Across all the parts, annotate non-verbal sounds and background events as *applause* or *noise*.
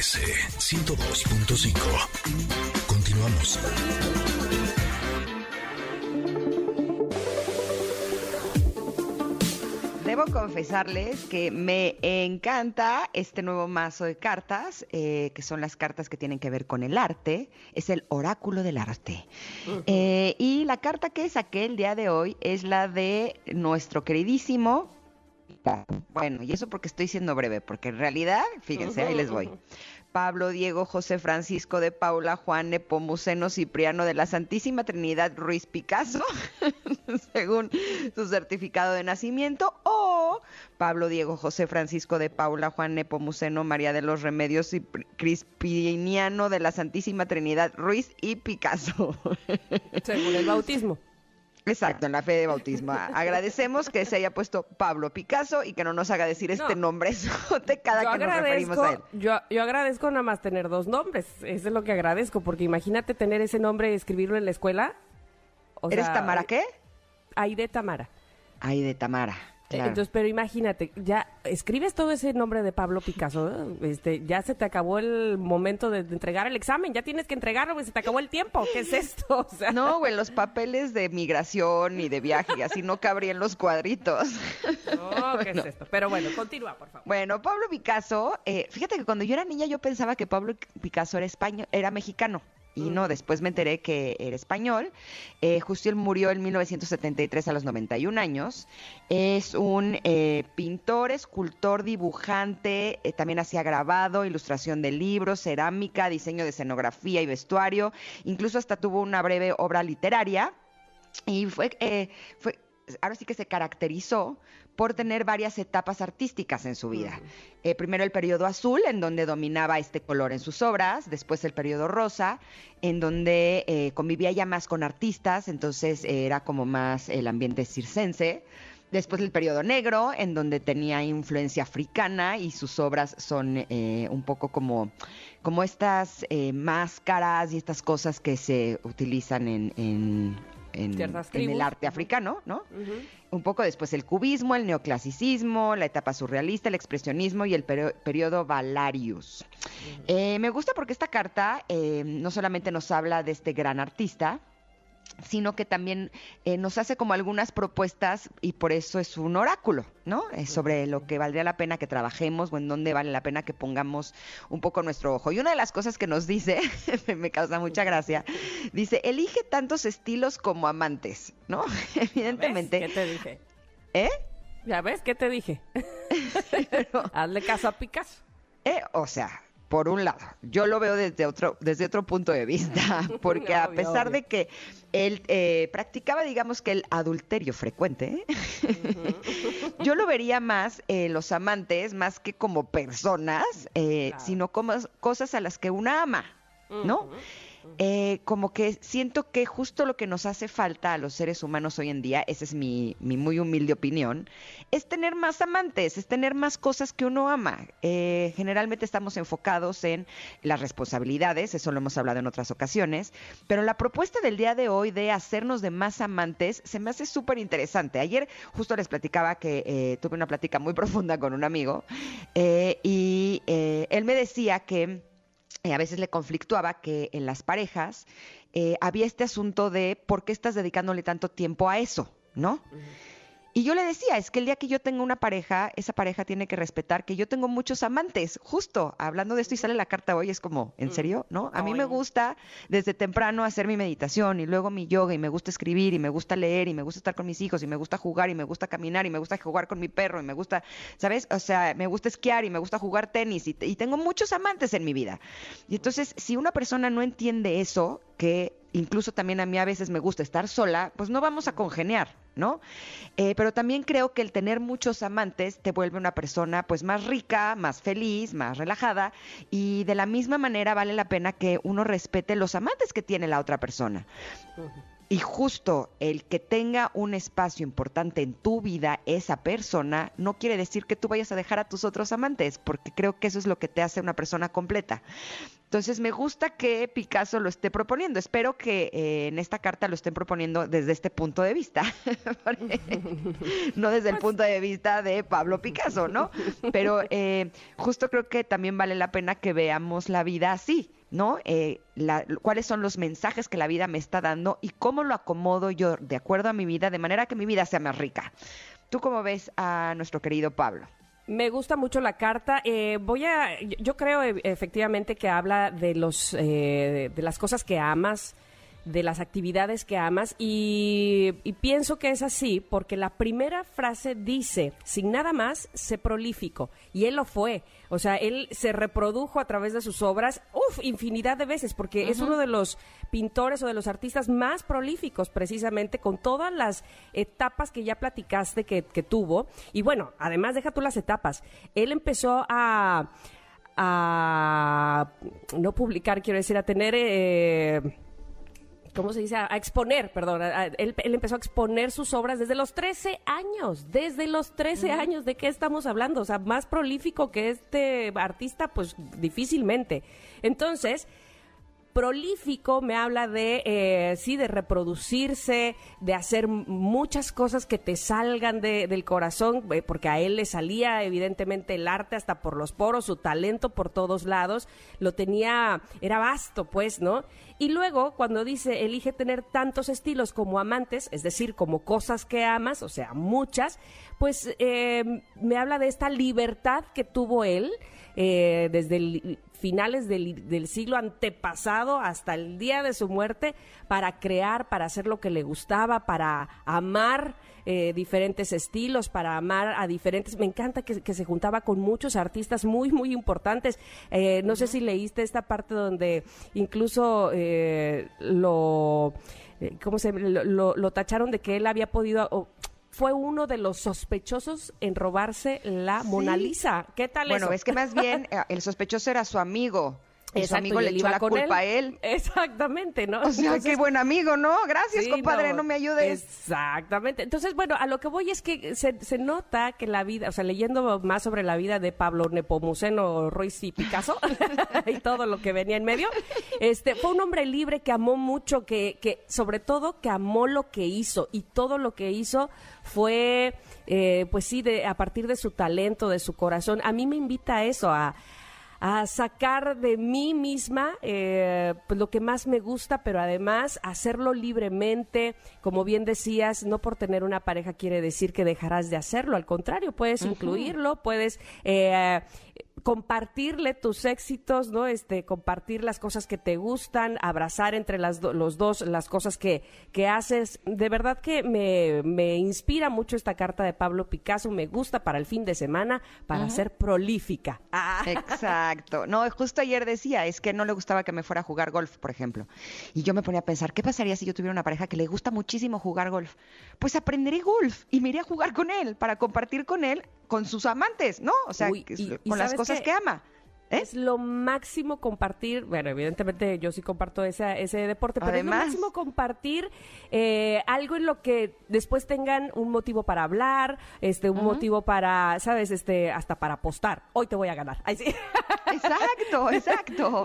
MBS 102.5. Continuamos. Debo confesarles que me encanta este nuevo mazo de cartas, eh, que son las cartas que tienen que ver con el arte. Es el oráculo del arte. Eh, y la carta que saqué el día de hoy es la de nuestro queridísimo. Bueno, y eso porque estoy siendo breve, porque en realidad, fíjense, ahí les voy. *laughs* Pablo, Diego, José Francisco de Paula, Juan Nepomuceno, Cipriano de la Santísima Trinidad Ruiz Picasso, *laughs* según su certificado de nacimiento, o Pablo, Diego, José Francisco de Paula, Juan Nepomuceno, María de los Remedios Crispiniano de la Santísima Trinidad Ruiz y Picasso. Según el bautismo. Exacto, en la fe de bautismo. *laughs* Agradecemos que se haya puesto Pablo Picasso y que no nos haga decir este nombre de cada yo que nos referimos a él. Yo, yo agradezco nada más tener dos nombres. Eso es lo que agradezco, porque imagínate tener ese nombre y escribirlo en la escuela. O ¿Eres Tamara qué? Aide Tamara. Aide Tamara. Entonces, pero imagínate, ya escribes todo ese nombre de Pablo Picasso, este, ya se te acabó el momento de, entregar el examen, ya tienes que entregarlo, se te acabó el tiempo, ¿qué es esto? *laughs* No, güey, los papeles de migración y de viaje, así no cabrían los cuadritos. *laughs* No, ¿qué es esto? Pero bueno, continúa, por favor. Bueno, Pablo Picasso, eh, fíjate que cuando yo era niña yo pensaba que Pablo Picasso era español, era mexicano y no, después me enteré que era español. Eh, justo él murió en 1973 a los 91 años. Es un eh, pintor, escultor, dibujante, eh, también hacía grabado, ilustración de libros, cerámica, diseño de escenografía y vestuario. Incluso hasta tuvo una breve obra literaria. Y fue, fue ahora sí que se caracterizó por tener varias etapas artísticas en su vida. Eh, primero el periodo azul, en donde dominaba este color en sus obras, después el periodo rosa, en donde eh, convivía ya más con artistas, entonces eh, era como más el ambiente circense. Después el periodo negro, en donde tenía influencia africana y sus obras son un poco como, como estas máscaras y estas cosas que se utilizan en en, el arte africano, ¿no? Un poco después el cubismo, el neoclasicismo, la etapa surrealista, el expresionismo y el periodo Valarius. Eh, me gusta porque esta carta eh, no solamente nos habla de este gran artista, sino que también eh, nos hace como algunas propuestas y por eso es un oráculo, ¿no? sobre lo que valdría la pena que trabajemos o en dónde vale la pena que pongamos un poco nuestro ojo. Y una de las cosas que nos dice, *laughs* me causa mucha gracia, dice, elige tantos estilos como amantes, ¿no? *laughs* Evidentemente. ¿Qué te dije? ¿Eh? ¿Ya ves qué te dije? *laughs* Hazle caso a Picasso. Eh, o sea, por un lado, yo lo veo desde otro, desde otro punto de vista, *laughs* porque a pesar de que él eh, practicaba, digamos que el adulterio frecuente, *laughs* yo lo vería más en los amantes, más que como personas, eh, sino como cosas a las que una ama, ¿no? Eh, como que siento que justo lo que nos hace falta a los seres humanos hoy en día, esa es mi, muy humilde opinión, es tener más amantes, es tener más cosas que uno ama. Eh, generalmente estamos enfocados en las responsabilidades, eso lo hemos hablado en otras ocasiones, pero la propuesta del día de hoy de hacernos de más amantes se me hace súper interesante. Ayer justo les platicaba que eh, tuve una plática muy *laughs* profunda con un amigo y él me decía que a veces le conflictuaba que en las parejas eh, había este asunto de por qué estás dedicándole tanto tiempo a eso, ¿no? Y yo le decía, es que el día que yo tenga una pareja, esa pareja tiene que respetar que yo tengo muchos amantes. Justo, hablando de esto y sale la carta hoy, es como, ¿en mm. serio? ¿No? A mí me gusta desde temprano hacer mi meditación y luego mi yoga y me gusta escribir y me gusta leer y me gusta estar con mis hijos y me gusta jugar y me gusta caminar y me gusta jugar con mi perro y me gusta, ¿sabes? O sea, me gusta esquiar y me gusta jugar tenis y, y tengo muchos amantes en mi vida. Y entonces, si una persona no entiende eso, que incluso también a mí a veces me gusta estar sola, pues no vamos a congeniar, ¿no? Eh, pero también creo que el tener muchos amantes te vuelve una persona pues más rica, más feliz, más relajada y de la misma manera vale la pena que uno respete los amantes que tiene la otra persona. Y justo el que tenga un espacio importante en tu vida esa persona no quiere decir que tú vayas a dejar a tus otros amantes, porque creo que eso es lo que te hace una persona completa. Entonces me gusta que Picasso lo esté proponiendo. Espero que eh, en esta carta lo estén proponiendo desde este punto de vista, *laughs* no desde el pues punto de vista de Pablo Picasso, ¿no? Pero eh, justo creo que también vale la pena que veamos la vida así ¿no? Eh, cuáles son los mensajes que la vida me está dando y cómo lo acomodo yo de acuerdo a mi vida, de manera que mi vida sea más rica. ¿Tú cómo ves a nuestro querido Pablo? Me gusta mucho la carta. Eh, voy a, yo creo e, efectivamente que habla de los, eh, de las cosas que amas, de las actividades que amas y, pienso que es así porque la primera frase dice, sin nada más, sé prolífico. Y él lo fue. O sea, él se reprodujo a través de sus obras, uff, infinidad de veces, porque es uno de los pintores o de los artistas más prolíficos, precisamente, con todas las etapas que ya platicaste que, tuvo. Y bueno, además, deja tú las etapas. Él empezó a... a no publicar, quiero decir, a tener... Eh, ¿cómo se dice? A, exponer, perdón. él, empezó a exponer sus obras desde los 13 años. Desde los 13 años, ¿de qué estamos hablando? O sea, más prolífico que este artista, pues difícilmente. Entonces, prolífico me habla de, eh, sí, de reproducirse, de hacer muchas cosas que te salgan del corazón, eh, porque a él le salía evidentemente el arte hasta por los poros, su talento por todos lados, lo tenía, era vasto, pues, ¿no? Y luego, cuando dice, elige tener tantos estilos como amantes, es decir, como cosas que amas, o sea, muchas, pues eh, me habla de esta libertad que tuvo él desde el finales del, siglo antepasado hasta el día de su muerte para crear, para hacer lo que le gustaba, para amar eh, diferentes estilos, para amar a diferentes. Me encanta que, se juntaba con muchos artistas muy, muy importantes. Eh, no sé si leíste esta parte donde incluso eh, lo. ¿Cómo se lo, lo, tacharon de que él había podido fue uno de los sospechosos en robarse la Mona Lisa. ¿Qué tal bueno, es que más bien *laughs* eh, el sospechoso era su amigo. Y su amigo le echó la culpa a él. Exactamente, ¿no? *laughs* O sea, qué buen amigo, ¿no? Gracias, compadre, no, me ayudes. Exactamente. Entonces, bueno, a lo que voy es que se, se, nota que la vida, o sea, leyendo más sobre la vida de Pablo Nepomuceno, Ruiz y Picasso *laughs* *laughs* y todo lo que venía en medio, este, fue un hombre libre que amó mucho, que, que sobre todo que amó lo que hizo y todo lo que hizo fue, eh, pues sí, de, a partir de su talento, de su corazón. A mí me invita a eso, a, sacar de mí misma eh, pues lo que más me gusta, pero además hacerlo libremente, como bien decías, no por tener una pareja quiere decir que dejarás de hacerlo, al contrario, puedes incluirlo, puedes eh, compartirle tus éxitos, ¿no? Este, compartir las cosas que te gustan, abrazar entre las los dos las cosas que, que haces. De verdad que me, me, inspira mucho esta carta de Pablo Picasso, me gusta para el fin de semana, para ser prolífica. Ah. *laughs* Exacto. No, justo ayer decía, es que no le gustaba que me fuera a jugar golf, por ejemplo. Y yo me ponía a pensar, ¿qué pasaría si yo tuviera una pareja que le gusta muchísimo jugar golf? Pues aprenderé golf y me iré a jugar con él, para compartir con él, con sus amantes, ¿no? O sea, con las cosas que ama. ¿Eh? Es lo máximo compartir, bueno, evidentemente yo sí comparto ese, ese deporte, pero es lo máximo compartir eh, algo en lo que después tengan un motivo para hablar, este, un motivo para, sabes, este, hasta para apostar. Hoy te voy a ganar. sí. Exacto, *laughs* exacto.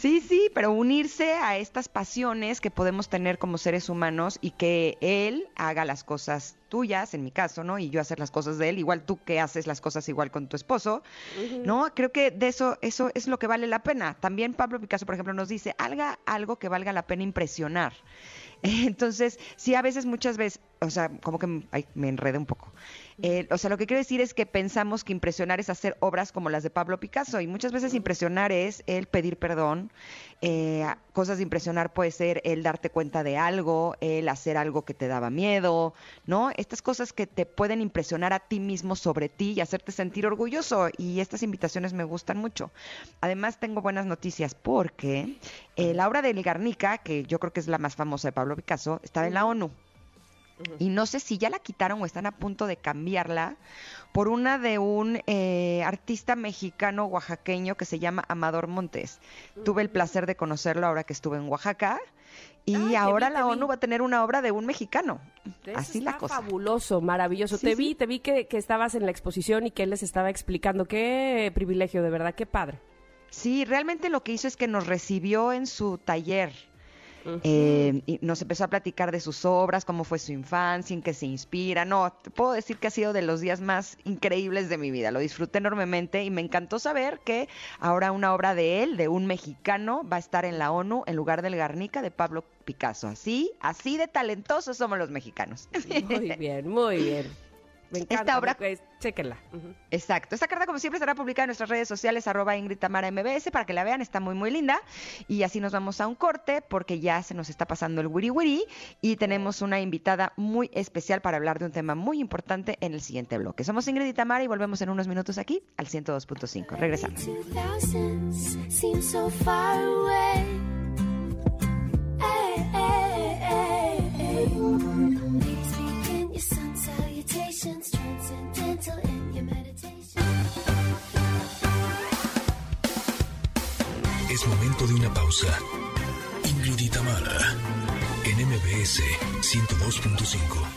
Sí, sí, pero unirse a estas pasiones que podemos tener como seres humanos y que él haga las cosas tuyas, en mi caso, ¿no? Y yo hacer las cosas de él, igual tú que haces las cosas igual con tu esposo, ¿no? Creo que de eso, eso es lo que vale la pena. También Pablo Picasso, por ejemplo, nos dice, haga algo que valga la pena impresionar. *laughs* Entonces, sí, a veces, muchas veces, o sea, como que me enredé un poco. Eh, o sea, lo que quiero decir es que pensamos que impresionar es hacer obras como las de Pablo Picasso y muchas veces impresionar es el pedir perdón. Eh, cosas de impresionar puede ser el darte cuenta de algo, el hacer algo que te daba miedo, ¿no? Estas cosas que te pueden impresionar a ti mismo sobre ti y hacerte sentir orgulloso y estas invitaciones me gustan mucho. Además tengo buenas noticias porque eh, la obra de El Garnica, que yo creo que es la más famosa de Pablo Picasso, estaba en la ONU. Y no sé si ya la quitaron o están a punto de cambiarla por una de un eh, artista mexicano oaxaqueño que se llama Amador Montes. Tuve el placer de conocerlo ahora que estuve en Oaxaca y ahora la ONU va a tener una obra de un mexicano. Así la cosa. Fabuloso, maravilloso. te vi, te vi que, que estabas en la exposición y que él les estaba explicando. Qué privilegio, de verdad, qué padre. Sí, realmente lo que hizo es que nos recibió en su taller eh, y nos empezó a platicar de sus obras, cómo fue su infancia, en qué se inspira. No, te puedo decir que ha sido de los días más increíbles de mi vida. Lo disfruté enormemente y me encantó saber que ahora una obra de él, de un mexicano, va a estar en la ONU en lugar del Garnica de Pablo Picasso. Así, así de talentosos somos los mexicanos. Muy bien, muy bien. Esta obra, chequenla. Exacto. Esta carta, como siempre, estará publicada en nuestras redes sociales, arroba Ingrid Tamara MBS, para que la vean. Está muy, muy linda. Y así nos vamos a un corte, porque ya se nos está pasando el wiri wiri. Y tenemos una invitada muy especial para hablar de un tema muy importante en el siguiente bloque. Somos Ingrid y Tamara y volvemos en unos minutos aquí al 102.5. Regresamos. De una pausa. Ingrid y en MBS 102.5.